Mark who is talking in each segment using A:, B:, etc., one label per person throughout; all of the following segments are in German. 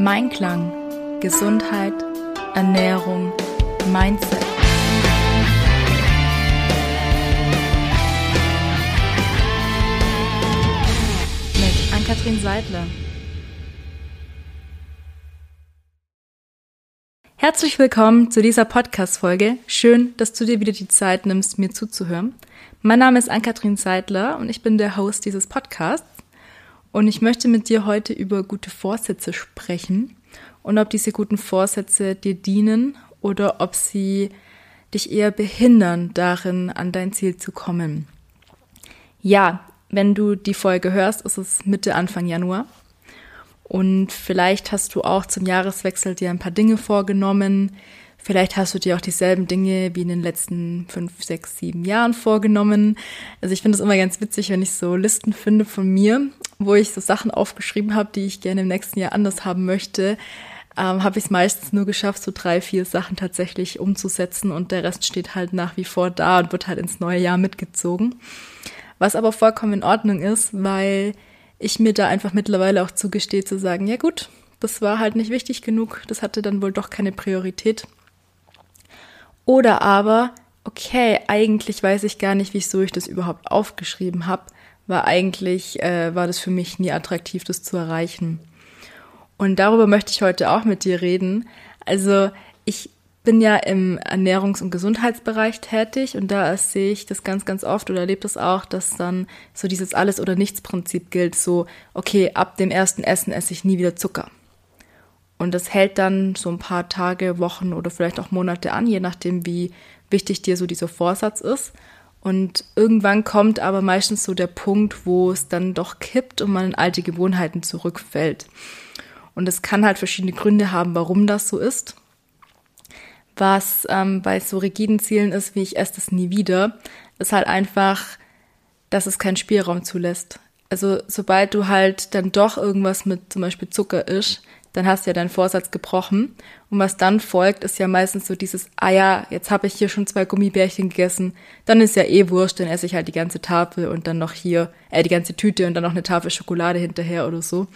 A: Mein Klang, Gesundheit, Ernährung, Mindset. Mit Ann-Kathrin Seidler. Herzlich willkommen zu dieser Podcast-Folge. Schön, dass du dir wieder die Zeit nimmst, mir zuzuhören. Mein Name ist Ann-Kathrin Seidler und ich bin der Host dieses Podcasts. Und ich möchte mit dir heute über gute Vorsätze sprechen und ob diese guten Vorsätze dir dienen oder ob sie dich eher behindern, darin an dein Ziel zu kommen. Ja, wenn du die Folge hörst, ist es Mitte, Anfang Januar. Und vielleicht hast du auch zum Jahreswechsel dir ein paar Dinge vorgenommen. Vielleicht hast du dir auch dieselben Dinge wie in den letzten fünf, sechs, sieben Jahren vorgenommen. Also ich finde es immer ganz witzig, wenn ich so Listen finde von mir, wo ich so Sachen aufgeschrieben habe, die ich gerne im nächsten Jahr anders haben möchte. Ähm, habe ich es meistens nur geschafft, so drei, vier Sachen tatsächlich umzusetzen und der Rest steht halt nach wie vor da und wird halt ins neue Jahr mitgezogen. Was aber vollkommen in Ordnung ist, weil ich mir da einfach mittlerweile auch zugestehe zu sagen, ja gut, das war halt nicht wichtig genug, das hatte dann wohl doch keine Priorität. Oder aber, okay, eigentlich weiß ich gar nicht, wieso ich das überhaupt aufgeschrieben habe, weil eigentlich äh, war das für mich nie attraktiv, das zu erreichen. Und darüber möchte ich heute auch mit dir reden. Also ich bin ja im Ernährungs- und Gesundheitsbereich tätig und da sehe ich das ganz, ganz oft oder erlebe das auch, dass dann so dieses Alles- oder Nichts-Prinzip gilt. So, okay, ab dem ersten Essen esse ich nie wieder Zucker. Und das hält dann so ein paar Tage, Wochen oder vielleicht auch Monate an, je nachdem, wie wichtig dir so dieser Vorsatz ist. Und irgendwann kommt aber meistens so der Punkt, wo es dann doch kippt und man in alte Gewohnheiten zurückfällt. Und es kann halt verschiedene Gründe haben, warum das so ist was ähm, bei so rigiden Zielen ist, wie ich esse das nie wieder, ist halt einfach, dass es keinen Spielraum zulässt. Also sobald du halt dann doch irgendwas mit zum Beispiel Zucker isst, dann hast du ja deinen Vorsatz gebrochen. Und was dann folgt, ist ja meistens so dieses, ah ja, jetzt habe ich hier schon zwei Gummibärchen gegessen, dann ist ja eh wurscht, dann esse ich halt die ganze Tafel und dann noch hier, äh, die ganze Tüte und dann noch eine Tafel Schokolade hinterher oder so.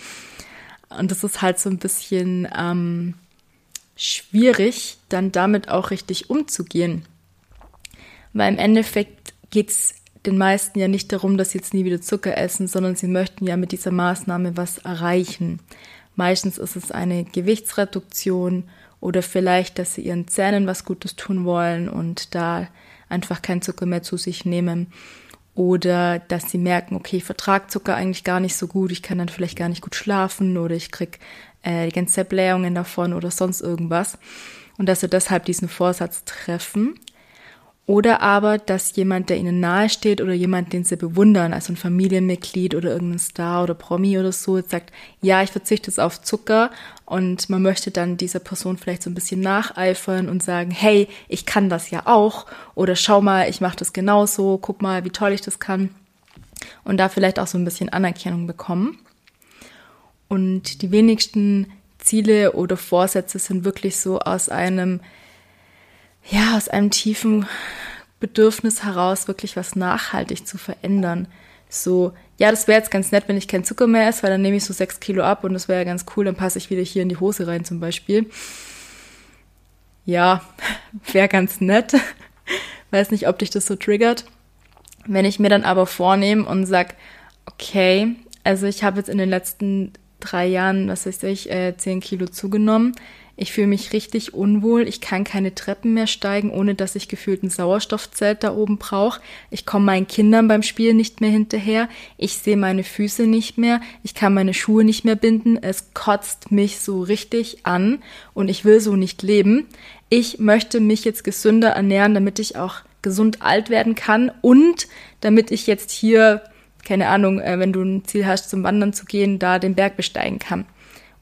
A: Und das ist halt so ein bisschen, ähm, schwierig, dann damit auch richtig umzugehen. Weil im Endeffekt geht's den meisten ja nicht darum, dass sie jetzt nie wieder Zucker essen, sondern sie möchten ja mit dieser Maßnahme was erreichen. Meistens ist es eine Gewichtsreduktion oder vielleicht, dass sie ihren Zähnen was Gutes tun wollen und da einfach kein Zucker mehr zu sich nehmen. Oder dass sie merken, okay, ich vertrage Zucker eigentlich gar nicht so gut, ich kann dann vielleicht gar nicht gut schlafen oder ich krieg äh, die ganze Blähungen davon oder sonst irgendwas. Und dass sie deshalb diesen Vorsatz treffen. Oder aber, dass jemand, der ihnen nahe steht oder jemand, den sie bewundern, also ein Familienmitglied oder irgendein Star oder Promi oder so, jetzt sagt, ja, ich verzichte jetzt auf Zucker und man möchte dann dieser Person vielleicht so ein bisschen nacheifern und sagen, hey, ich kann das ja auch oder schau mal, ich mache das genauso, guck mal, wie toll ich das kann und da vielleicht auch so ein bisschen Anerkennung bekommen. Und die wenigsten Ziele oder Vorsätze sind wirklich so aus einem, ja, aus einem tiefen Bedürfnis heraus, wirklich was nachhaltig zu verändern. So, ja, das wäre jetzt ganz nett, wenn ich kein Zucker mehr esse, weil dann nehme ich so sechs Kilo ab und das wäre ja ganz cool, dann passe ich wieder hier in die Hose rein zum Beispiel. Ja, wäre ganz nett. Weiß nicht, ob dich das so triggert. Wenn ich mir dann aber vornehme und sag, okay, also ich habe jetzt in den letzten drei Jahren, was weiß ich, äh, zehn Kilo zugenommen. Ich fühle mich richtig unwohl. Ich kann keine Treppen mehr steigen, ohne dass ich gefühlt ein Sauerstoffzelt da oben brauche. Ich komme meinen Kindern beim Spiel nicht mehr hinterher. Ich sehe meine Füße nicht mehr. Ich kann meine Schuhe nicht mehr binden. Es kotzt mich so richtig an und ich will so nicht leben. Ich möchte mich jetzt gesünder ernähren, damit ich auch gesund alt werden kann und damit ich jetzt hier keine Ahnung, äh, wenn du ein Ziel hast, zum Wandern zu gehen, da den Berg besteigen kann.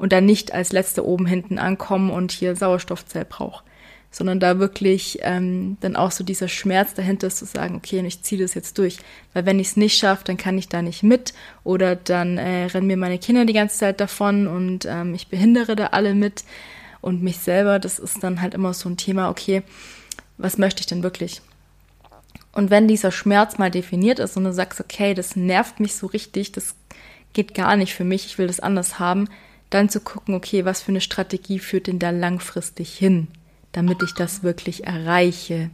A: Und dann nicht als letzte oben hinten ankommen und hier Sauerstoffzell braucht. Sondern da wirklich ähm, dann auch so dieser Schmerz dahinter ist, zu sagen, okay, ich ziehe das jetzt durch. Weil wenn ich es nicht schaffe, dann kann ich da nicht mit. Oder dann äh, rennen mir meine Kinder die ganze Zeit davon und ähm, ich behindere da alle mit. Und mich selber, das ist dann halt immer so ein Thema, okay, was möchte ich denn wirklich? Und wenn dieser Schmerz mal definiert ist und du sagst, okay, das nervt mich so richtig, das geht gar nicht für mich, ich will das anders haben, dann zu gucken, okay, was für eine Strategie führt denn da langfristig hin, damit ich das wirklich erreiche.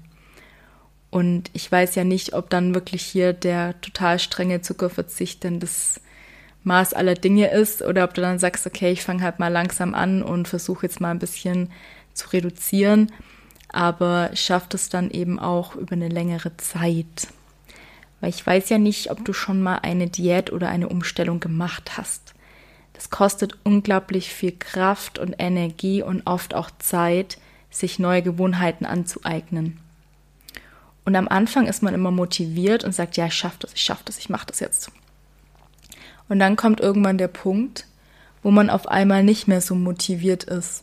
A: Und ich weiß ja nicht, ob dann wirklich hier der total strenge Zuckerverzicht denn das Maß aller Dinge ist oder ob du dann sagst, okay, ich fange halt mal langsam an und versuche jetzt mal ein bisschen zu reduzieren, aber schafft es dann eben auch über eine längere Zeit. Weil ich weiß ja nicht, ob du schon mal eine Diät oder eine Umstellung gemacht hast. Das kostet unglaublich viel Kraft und Energie und oft auch Zeit, sich neue Gewohnheiten anzueignen. Und am Anfang ist man immer motiviert und sagt, ja, ich schaffe das, ich schaffe das, ich mache das jetzt. Und dann kommt irgendwann der Punkt, wo man auf einmal nicht mehr so motiviert ist,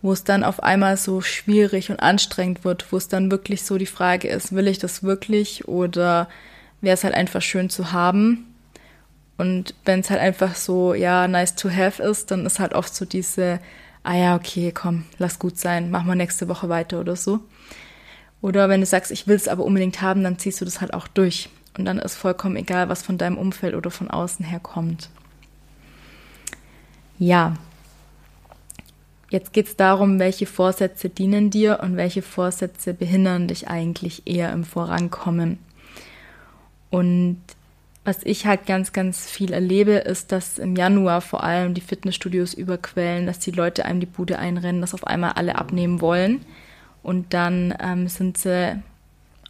A: wo es dann auf einmal so schwierig und anstrengend wird, wo es dann wirklich so die Frage ist, will ich das wirklich oder wäre es halt einfach schön zu haben? Und wenn es halt einfach so, ja, nice to have ist, dann ist halt oft so diese, ah ja, okay, komm, lass gut sein, mach mal nächste Woche weiter oder so. Oder wenn du sagst, ich will es aber unbedingt haben, dann ziehst du das halt auch durch. Und dann ist vollkommen egal, was von deinem Umfeld oder von außen her kommt. Ja. Jetzt geht es darum, welche Vorsätze dienen dir und welche Vorsätze behindern dich eigentlich eher im Vorankommen. Und was ich halt ganz, ganz viel erlebe, ist, dass im Januar vor allem die Fitnessstudios überquellen, dass die Leute einem die Bude einrennen, dass auf einmal alle abnehmen wollen. Und dann ähm, sind sie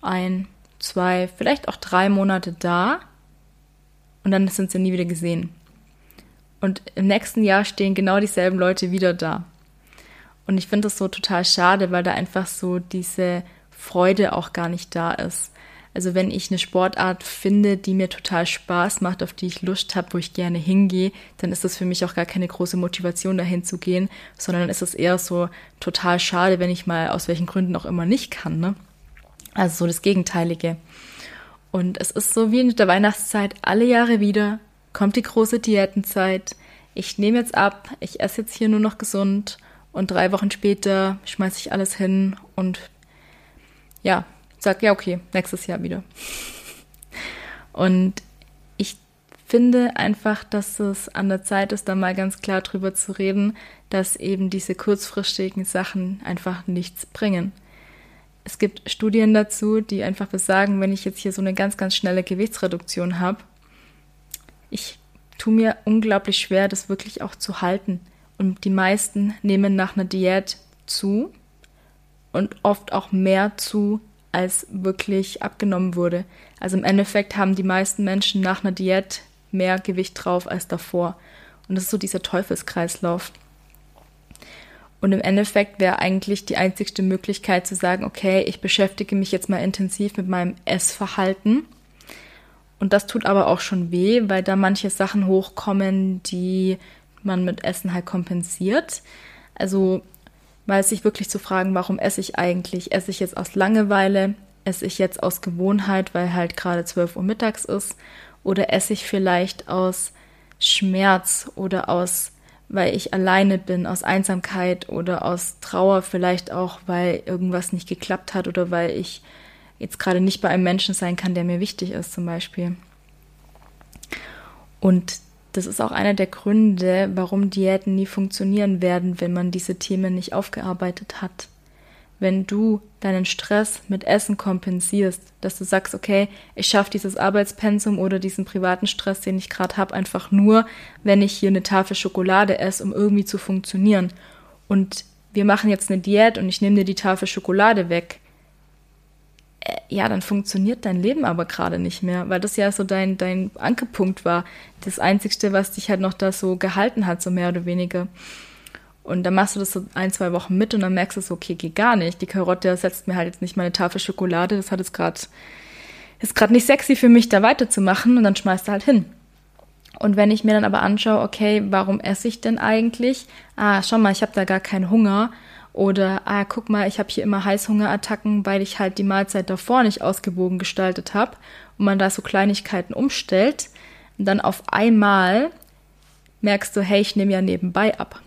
A: ein, zwei, vielleicht auch drei Monate da und dann sind sie nie wieder gesehen. Und im nächsten Jahr stehen genau dieselben Leute wieder da. Und ich finde das so total schade, weil da einfach so diese Freude auch gar nicht da ist. Also wenn ich eine Sportart finde, die mir total Spaß macht, auf die ich Lust habe, wo ich gerne hingehe, dann ist das für mich auch gar keine große Motivation, dahin zu gehen, sondern ist es eher so total schade, wenn ich mal aus welchen Gründen auch immer nicht kann. Ne? Also so das Gegenteilige. Und es ist so wie in der Weihnachtszeit, alle Jahre wieder kommt die große Diätenzeit. Ich nehme jetzt ab, ich esse jetzt hier nur noch gesund und drei Wochen später schmeiße ich alles hin und ja, sag ja okay, nächstes Jahr wieder. Und ich finde einfach, dass es an der Zeit ist, da mal ganz klar drüber zu reden, dass eben diese kurzfristigen Sachen einfach nichts bringen. Es gibt Studien dazu, die einfach besagen, wenn ich jetzt hier so eine ganz, ganz schnelle Gewichtsreduktion habe, ich tue mir unglaublich schwer, das wirklich auch zu halten. Und die meisten nehmen nach einer Diät zu und oft auch mehr zu, als wirklich abgenommen wurde. Also im Endeffekt haben die meisten Menschen nach einer Diät mehr Gewicht drauf als davor. Und das ist so dieser Teufelskreislauf. Und im Endeffekt wäre eigentlich die einzigste Möglichkeit zu sagen, okay, ich beschäftige mich jetzt mal intensiv mit meinem Essverhalten. Und das tut aber auch schon weh, weil da manche Sachen hochkommen, die man mit Essen halt kompensiert. Also mal sich wirklich zu fragen, warum esse ich eigentlich? Esse ich jetzt aus Langeweile? Esse ich jetzt aus Gewohnheit, weil halt gerade 12 Uhr mittags ist? Oder esse ich vielleicht aus Schmerz oder aus weil ich alleine bin, aus Einsamkeit oder aus Trauer, vielleicht auch, weil irgendwas nicht geklappt hat oder weil ich jetzt gerade nicht bei einem Menschen sein kann, der mir wichtig ist, zum Beispiel. Und das ist auch einer der Gründe, warum Diäten nie funktionieren werden, wenn man diese Themen nicht aufgearbeitet hat wenn du deinen Stress mit Essen kompensierst, dass du sagst, okay, ich schaffe dieses Arbeitspensum oder diesen privaten Stress, den ich gerade habe, einfach nur, wenn ich hier eine Tafel Schokolade esse, um irgendwie zu funktionieren. Und wir machen jetzt eine Diät und ich nehme dir die Tafel Schokolade weg. Äh, ja, dann funktioniert dein Leben aber gerade nicht mehr, weil das ja so dein, dein Ankerpunkt war. Das Einzigste, was dich halt noch da so gehalten hat, so mehr oder weniger. Und dann machst du das so ein, zwei Wochen mit und dann merkst du so, okay, geht gar nicht. Die Karotte setzt mir halt jetzt nicht meine Tafel Schokolade. Das hat es gerade, ist gerade nicht sexy für mich, da weiterzumachen und dann schmeißt du halt hin. Und wenn ich mir dann aber anschaue, okay, warum esse ich denn eigentlich? Ah, schau mal, ich habe da gar keinen Hunger. Oder, ah, guck mal, ich habe hier immer Heißhungerattacken, weil ich halt die Mahlzeit davor nicht ausgewogen gestaltet habe und man da so Kleinigkeiten umstellt. Und dann auf einmal merkst du, hey, ich nehme ja nebenbei ab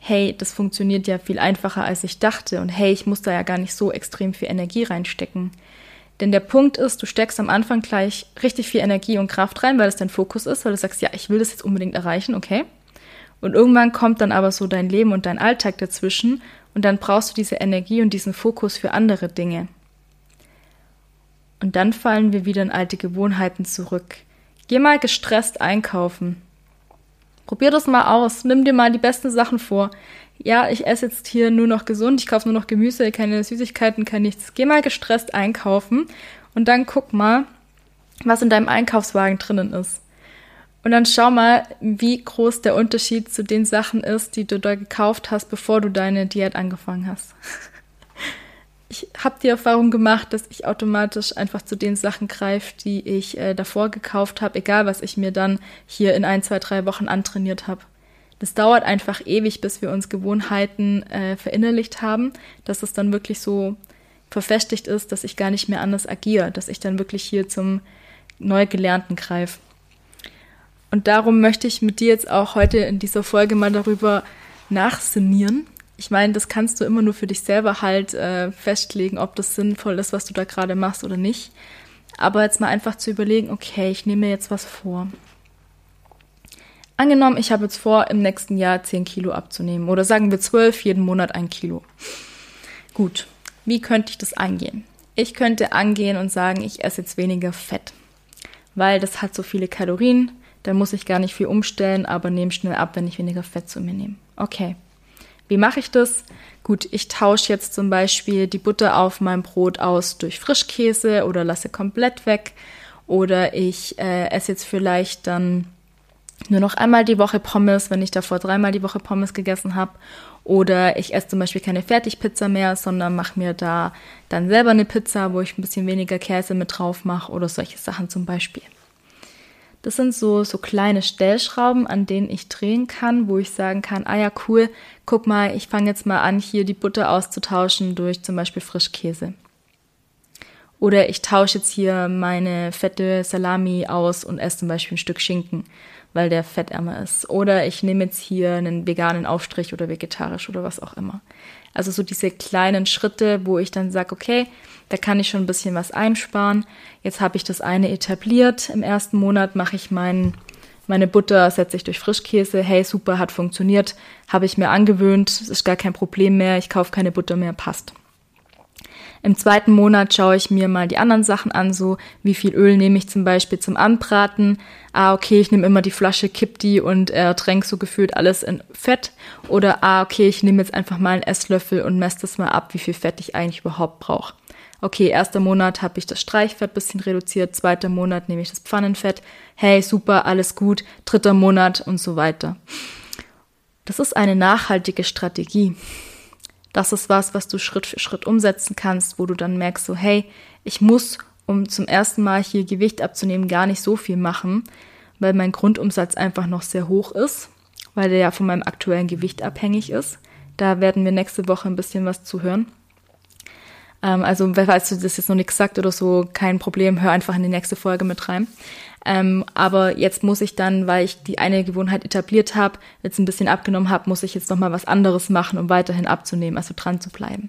A: hey, das funktioniert ja viel einfacher, als ich dachte und hey, ich muss da ja gar nicht so extrem viel Energie reinstecken. Denn der Punkt ist, du steckst am Anfang gleich richtig viel Energie und Kraft rein, weil das dein Fokus ist, weil du sagst, ja, ich will das jetzt unbedingt erreichen, okay. Und irgendwann kommt dann aber so dein Leben und dein Alltag dazwischen und dann brauchst du diese Energie und diesen Fokus für andere Dinge. Und dann fallen wir wieder in alte Gewohnheiten zurück. Geh mal gestresst einkaufen. Probier das mal aus. Nimm dir mal die besten Sachen vor. Ja, ich esse jetzt hier nur noch gesund, ich kaufe nur noch Gemüse, keine Süßigkeiten, kein nichts. Geh mal gestresst einkaufen und dann guck mal, was in deinem Einkaufswagen drinnen ist. Und dann schau mal, wie groß der Unterschied zu den Sachen ist, die du da gekauft hast, bevor du deine Diät angefangen hast. Ich habe die Erfahrung gemacht, dass ich automatisch einfach zu den Sachen greife, die ich äh, davor gekauft habe, egal was ich mir dann hier in ein, zwei, drei Wochen antrainiert habe. Das dauert einfach ewig, bis wir uns Gewohnheiten äh, verinnerlicht haben, dass es dann wirklich so verfestigt ist, dass ich gar nicht mehr anders agiere, dass ich dann wirklich hier zum Neugelernten greife. Und darum möchte ich mit dir jetzt auch heute in dieser Folge mal darüber nachsinnieren. Ich meine, das kannst du immer nur für dich selber halt äh, festlegen, ob das sinnvoll ist, was du da gerade machst oder nicht. Aber jetzt mal einfach zu überlegen, okay, ich nehme mir jetzt was vor. Angenommen, ich habe jetzt vor, im nächsten Jahr 10 Kilo abzunehmen oder sagen wir 12, jeden Monat ein Kilo. Gut, wie könnte ich das angehen? Ich könnte angehen und sagen, ich esse jetzt weniger Fett, weil das hat so viele Kalorien, dann muss ich gar nicht viel umstellen, aber nehme schnell ab, wenn ich weniger Fett zu mir nehme. Okay. Wie mache ich das? Gut, ich tausche jetzt zum Beispiel die Butter auf meinem Brot aus durch Frischkäse oder lasse komplett weg. Oder ich äh, esse jetzt vielleicht dann nur noch einmal die Woche Pommes, wenn ich davor dreimal die Woche Pommes gegessen habe. Oder ich esse zum Beispiel keine Fertigpizza mehr, sondern mache mir da dann selber eine Pizza, wo ich ein bisschen weniger Käse mit drauf mache oder solche Sachen zum Beispiel. Das sind so, so kleine Stellschrauben, an denen ich drehen kann, wo ich sagen kann, ah ja, cool, guck mal, ich fange jetzt mal an, hier die Butter auszutauschen durch zum Beispiel Frischkäse. Oder ich tausche jetzt hier meine fette Salami aus und esse zum Beispiel ein Stück Schinken, weil der fettärmer ist. Oder ich nehme jetzt hier einen veganen Aufstrich oder vegetarisch oder was auch immer. Also so diese kleinen Schritte, wo ich dann sage, okay, da kann ich schon ein bisschen was einsparen. Jetzt habe ich das eine etabliert. Im ersten Monat mache ich mein, meine Butter, setze ich durch Frischkäse. Hey, super, hat funktioniert. Habe ich mir angewöhnt. Ist gar kein Problem mehr. Ich kaufe keine Butter mehr. Passt. Im zweiten Monat schaue ich mir mal die anderen Sachen an, so wie viel Öl nehme ich zum Beispiel zum Anbraten. Ah, okay, ich nehme immer die Flasche, kipp die und ertränke so gefühlt alles in Fett. Oder ah, okay, ich nehme jetzt einfach mal einen Esslöffel und messe das mal ab, wie viel Fett ich eigentlich überhaupt brauche. Okay, erster Monat habe ich das Streichfett bisschen reduziert, zweiter Monat nehme ich das Pfannenfett. Hey, super, alles gut. Dritter Monat und so weiter. Das ist eine nachhaltige Strategie das ist was, was du Schritt für Schritt umsetzen kannst, wo du dann merkst, so, hey, ich muss, um zum ersten Mal hier Gewicht abzunehmen, gar nicht so viel machen, weil mein Grundumsatz einfach noch sehr hoch ist, weil der ja von meinem aktuellen Gewicht abhängig ist. Da werden wir nächste Woche ein bisschen was zu hören. Ähm, also, falls du das jetzt noch nichts sagt oder so, kein Problem, hör einfach in die nächste Folge mit rein. Ähm, aber jetzt muss ich dann, weil ich die eine Gewohnheit etabliert habe, jetzt ein bisschen abgenommen habe, muss ich jetzt nochmal was anderes machen, um weiterhin abzunehmen, also dran zu bleiben.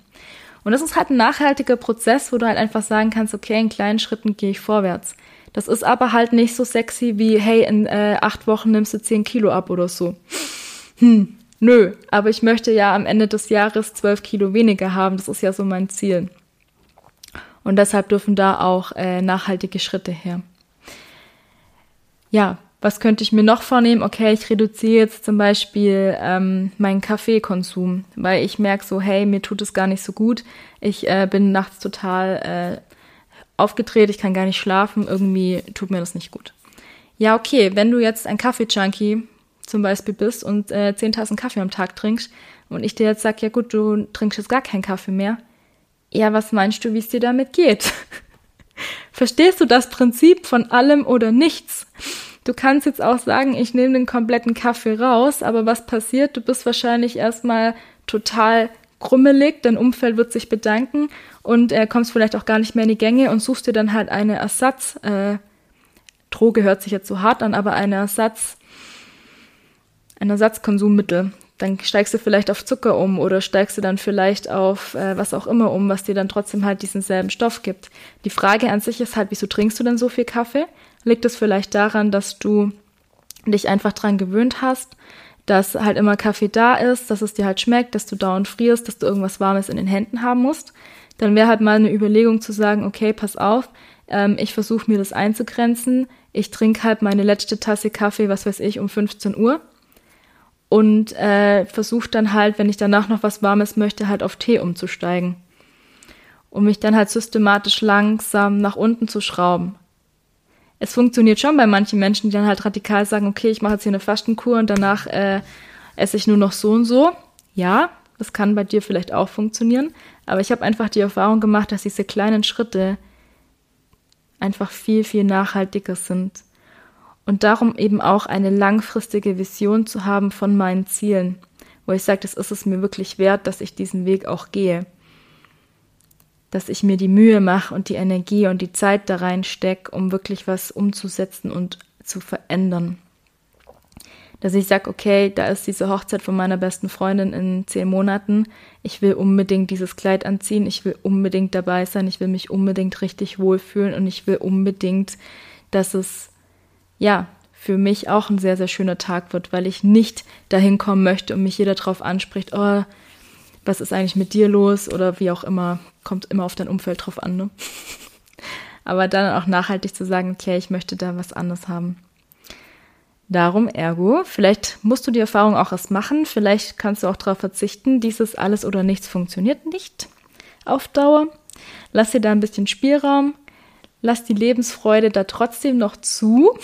A: Und das ist halt ein nachhaltiger Prozess, wo du halt einfach sagen kannst, okay, in kleinen Schritten gehe ich vorwärts. Das ist aber halt nicht so sexy wie, hey, in äh, acht Wochen nimmst du zehn Kilo ab oder so. Hm, nö, aber ich möchte ja am Ende des Jahres zwölf Kilo weniger haben. Das ist ja so mein Ziel. Und deshalb dürfen da auch äh, nachhaltige Schritte her ja, was könnte ich mir noch vornehmen? Okay, ich reduziere jetzt zum Beispiel ähm, meinen Kaffeekonsum, weil ich merke so, hey, mir tut es gar nicht so gut. Ich äh, bin nachts total äh, aufgedreht, ich kann gar nicht schlafen, irgendwie tut mir das nicht gut. Ja, okay, wenn du jetzt ein Kaffee-Junkie zum Beispiel bist und äh, zehn Tassen Kaffee am Tag trinkst und ich dir jetzt sag, ja gut, du trinkst jetzt gar keinen Kaffee mehr. Ja, was meinst du, wie es dir damit geht? Verstehst du das Prinzip von allem oder nichts? Du kannst jetzt auch sagen, ich nehme den kompletten Kaffee raus, aber was passiert? Du bist wahrscheinlich erstmal total krummelig, dein Umfeld wird sich bedanken und äh, kommst vielleicht auch gar nicht mehr in die Gänge und suchst dir dann halt eine Ersatz, äh, Droge hört sich jetzt so hart an, aber eine Ersatz, ein Ersatzkonsummittel dann steigst du vielleicht auf Zucker um oder steigst du dann vielleicht auf äh, was auch immer um, was dir dann trotzdem halt diesen selben Stoff gibt. Die Frage an sich ist halt, wieso trinkst du denn so viel Kaffee? Liegt es vielleicht daran, dass du dich einfach dran gewöhnt hast, dass halt immer Kaffee da ist, dass es dir halt schmeckt, dass du dauernd frierst, dass du irgendwas Warmes in den Händen haben musst, dann wäre halt mal eine Überlegung zu sagen, okay, pass auf, ähm, ich versuche mir das einzugrenzen. Ich trinke halt meine letzte Tasse Kaffee, was weiß ich, um 15 Uhr und äh, versuche dann halt, wenn ich danach noch was Warmes möchte, halt auf Tee umzusteigen. Um mich dann halt systematisch langsam nach unten zu schrauben. Es funktioniert schon bei manchen Menschen, die dann halt radikal sagen, okay, ich mache jetzt hier eine Fastenkur und danach äh, esse ich nur noch so und so. Ja, das kann bei dir vielleicht auch funktionieren. Aber ich habe einfach die Erfahrung gemacht, dass diese kleinen Schritte einfach viel, viel nachhaltiger sind und darum eben auch eine langfristige Vision zu haben von meinen Zielen, wo ich sage, das ist es mir wirklich wert, dass ich diesen Weg auch gehe. Dass ich mir die Mühe mache und die Energie und die Zeit da reinstecke, um wirklich was umzusetzen und zu verändern. Dass ich sage, okay, da ist diese Hochzeit von meiner besten Freundin in zehn Monaten. Ich will unbedingt dieses Kleid anziehen, ich will unbedingt dabei sein, ich will mich unbedingt richtig wohlfühlen und ich will unbedingt, dass es ja, für mich auch ein sehr, sehr schöner Tag wird, weil ich nicht dahin kommen möchte und mich jeder darauf anspricht, oh, was ist eigentlich mit dir los oder wie auch immer, kommt immer auf dein Umfeld drauf an, ne? Aber dann auch nachhaltig zu sagen, okay, ich möchte da was anderes haben. Darum, ergo, vielleicht musst du die Erfahrung auch erst machen, vielleicht kannst du auch darauf verzichten, dieses alles oder nichts funktioniert nicht auf Dauer. Lass dir da ein bisschen Spielraum, lass die Lebensfreude da trotzdem noch zu.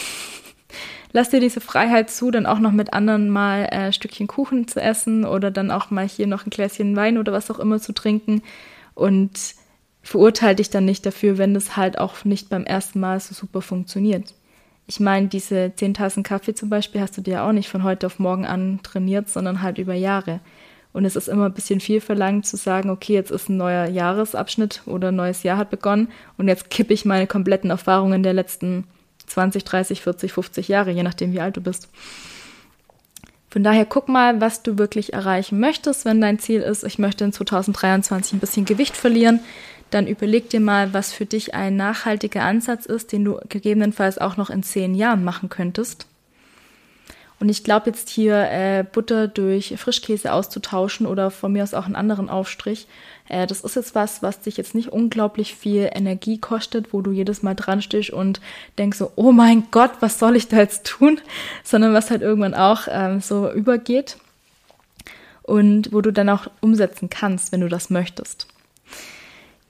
A: Lass dir diese Freiheit zu, dann auch noch mit anderen mal äh, Stückchen Kuchen zu essen oder dann auch mal hier noch ein Gläschen Wein oder was auch immer zu trinken und verurteile dich dann nicht dafür, wenn es halt auch nicht beim ersten Mal so super funktioniert. Ich meine, diese zehn Tassen Kaffee zum Beispiel hast du dir auch nicht von heute auf morgen an trainiert, sondern halt über Jahre. Und es ist immer ein bisschen viel verlangt zu sagen, okay, jetzt ist ein neuer Jahresabschnitt oder ein neues Jahr hat begonnen und jetzt kippe ich meine kompletten Erfahrungen der letzten 20, 30, 40, 50 Jahre, je nachdem, wie alt du bist. Von daher guck mal, was du wirklich erreichen möchtest, wenn dein Ziel ist, ich möchte in 2023 ein bisschen Gewicht verlieren. Dann überleg dir mal, was für dich ein nachhaltiger Ansatz ist, den du gegebenenfalls auch noch in zehn Jahren machen könntest. Und ich glaube jetzt hier äh, Butter durch Frischkäse auszutauschen oder von mir aus auch einen anderen Aufstrich, äh, das ist jetzt was, was dich jetzt nicht unglaublich viel Energie kostet, wo du jedes Mal dran stehst und denkst so, oh mein Gott, was soll ich da jetzt tun? Sondern was halt irgendwann auch ähm, so übergeht und wo du dann auch umsetzen kannst, wenn du das möchtest.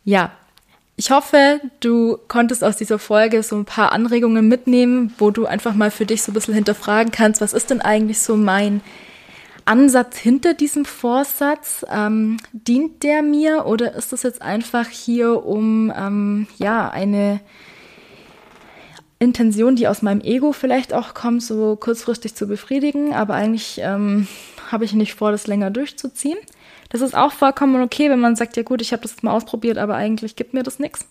A: Ja, ich hoffe, du konntest aus dieser Folge so ein paar Anregungen mitnehmen, wo du einfach mal für dich so ein bisschen hinterfragen kannst, was ist denn eigentlich so mein Ansatz hinter diesem Vorsatz? Ähm, dient der mir oder ist das jetzt einfach hier um ähm, ja eine Intention, die aus meinem Ego vielleicht auch kommt, so kurzfristig zu befriedigen, aber eigentlich ähm, habe ich nicht vor, das länger durchzuziehen. Das ist auch vollkommen okay, wenn man sagt, ja gut, ich habe das jetzt mal ausprobiert, aber eigentlich gibt mir das nichts.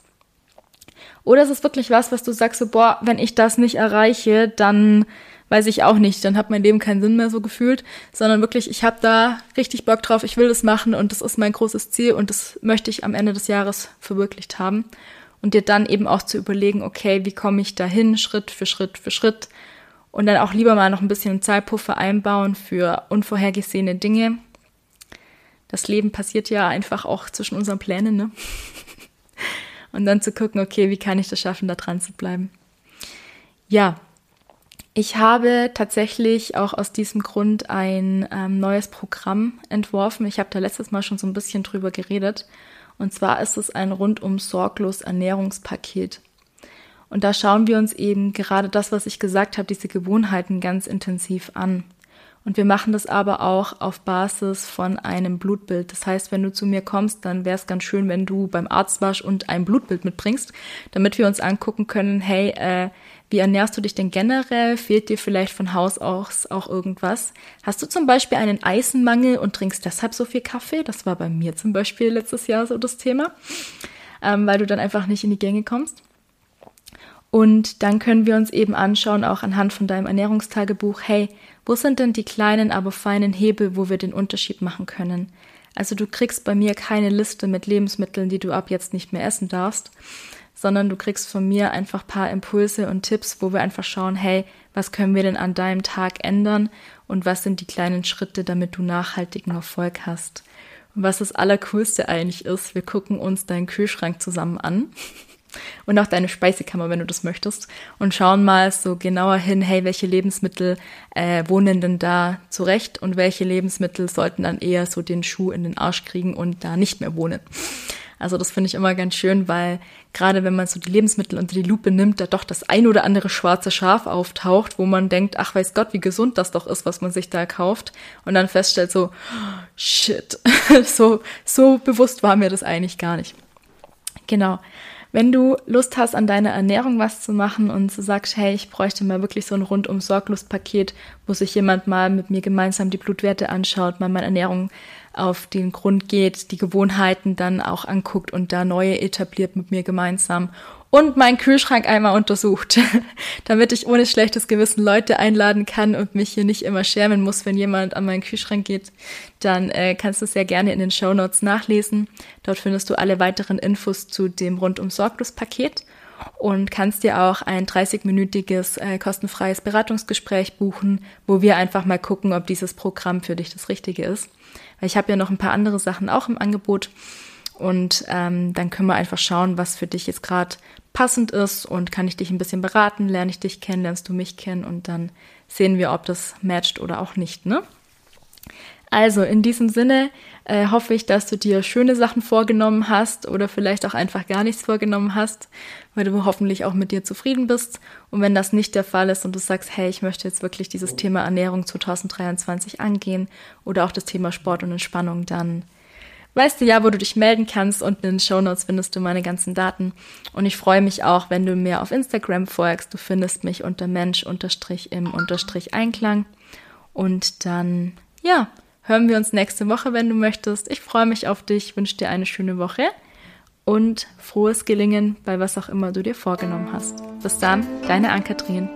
A: Oder ist es wirklich was, was du sagst, so, boah, wenn ich das nicht erreiche, dann weiß ich auch nicht, dann hat mein Leben keinen Sinn mehr so gefühlt, sondern wirklich, ich habe da richtig Bock drauf, ich will das machen und das ist mein großes Ziel und das möchte ich am Ende des Jahres verwirklicht haben. Und dir dann eben auch zu überlegen, okay, wie komme ich dahin, Schritt für Schritt für Schritt und dann auch lieber mal noch ein bisschen Zeitpuffer einbauen für unvorhergesehene Dinge, das Leben passiert ja einfach auch zwischen unseren Plänen, ne? Und dann zu gucken, okay, wie kann ich das schaffen, da dran zu bleiben? Ja, ich habe tatsächlich auch aus diesem Grund ein ähm, neues Programm entworfen. Ich habe da letztes Mal schon so ein bisschen drüber geredet. Und zwar ist es ein rundum sorglos Ernährungspaket. Und da schauen wir uns eben gerade das, was ich gesagt habe, diese Gewohnheiten ganz intensiv an. Und wir machen das aber auch auf Basis von einem Blutbild. Das heißt, wenn du zu mir kommst, dann wäre es ganz schön, wenn du beim Arzt warst und ein Blutbild mitbringst, damit wir uns angucken können, hey, äh, wie ernährst du dich denn generell? Fehlt dir vielleicht von Haus aus auch irgendwas? Hast du zum Beispiel einen Eisenmangel und trinkst deshalb so viel Kaffee? Das war bei mir zum Beispiel letztes Jahr so das Thema, ähm, weil du dann einfach nicht in die Gänge kommst. Und dann können wir uns eben anschauen, auch anhand von deinem Ernährungstagebuch, hey, wo sind denn die kleinen, aber feinen Hebel, wo wir den Unterschied machen können? Also du kriegst bei mir keine Liste mit Lebensmitteln, die du ab jetzt nicht mehr essen darfst, sondern du kriegst von mir einfach ein paar Impulse und Tipps, wo wir einfach schauen, hey, was können wir denn an deinem Tag ändern und was sind die kleinen Schritte, damit du nachhaltigen Erfolg hast. Und was das Allercoolste eigentlich ist, wir gucken uns deinen Kühlschrank zusammen an und auch deine Speisekammer, wenn du das möchtest, und schauen mal so genauer hin, hey, welche Lebensmittel äh, wohnen denn da zurecht und welche Lebensmittel sollten dann eher so den Schuh in den Arsch kriegen und da nicht mehr wohnen. Also das finde ich immer ganz schön, weil gerade wenn man so die Lebensmittel unter die Lupe nimmt, da doch das ein oder andere schwarze Schaf auftaucht, wo man denkt, ach weiß Gott, wie gesund das doch ist, was man sich da kauft und dann feststellt so, shit, so, so bewusst war mir das eigentlich gar nicht. Genau. Wenn du Lust hast, an deiner Ernährung was zu machen und du sagst, hey, ich bräuchte mal wirklich so ein rundum Sorglustpaket, wo sich jemand mal mit mir gemeinsam die Blutwerte anschaut, mal meine Ernährung auf den Grund geht, die Gewohnheiten dann auch anguckt und da neue etabliert mit mir gemeinsam und meinen Kühlschrank einmal untersucht, damit ich ohne schlechtes Gewissen Leute einladen kann und mich hier nicht immer schämen muss, wenn jemand an meinen Kühlschrank geht, dann äh, kannst du sehr gerne in den Show Notes nachlesen. Dort findest du alle weiteren Infos zu dem rundum sorglos Paket und kannst dir auch ein 30-minütiges äh, kostenfreies Beratungsgespräch buchen, wo wir einfach mal gucken, ob dieses Programm für dich das Richtige ist. Weil ich habe ja noch ein paar andere Sachen auch im Angebot und ähm, dann können wir einfach schauen, was für dich jetzt gerade passend ist und kann ich dich ein bisschen beraten, lerne ich dich kennen, lernst du mich kennen und dann sehen wir, ob das matcht oder auch nicht, ne? Also in diesem Sinne äh, hoffe ich, dass du dir schöne Sachen vorgenommen hast oder vielleicht auch einfach gar nichts vorgenommen hast, weil du hoffentlich auch mit dir zufrieden bist. Und wenn das nicht der Fall ist und du sagst, hey, ich möchte jetzt wirklich dieses Thema Ernährung 2023 angehen oder auch das Thema Sport und Entspannung, dann weißt du ja, wo du dich melden kannst. Unten in den Show Notes findest du meine ganzen Daten. Und ich freue mich auch, wenn du mir auf Instagram folgst. Du findest mich unter Mensch unterstrich im unterstrich Einklang. Und dann, ja, hören wir uns nächste Woche, wenn du möchtest. Ich freue mich auf dich, wünsche dir eine schöne Woche und frohes Gelingen bei was auch immer du dir vorgenommen hast. Bis dann, deine Ann-Kathrin.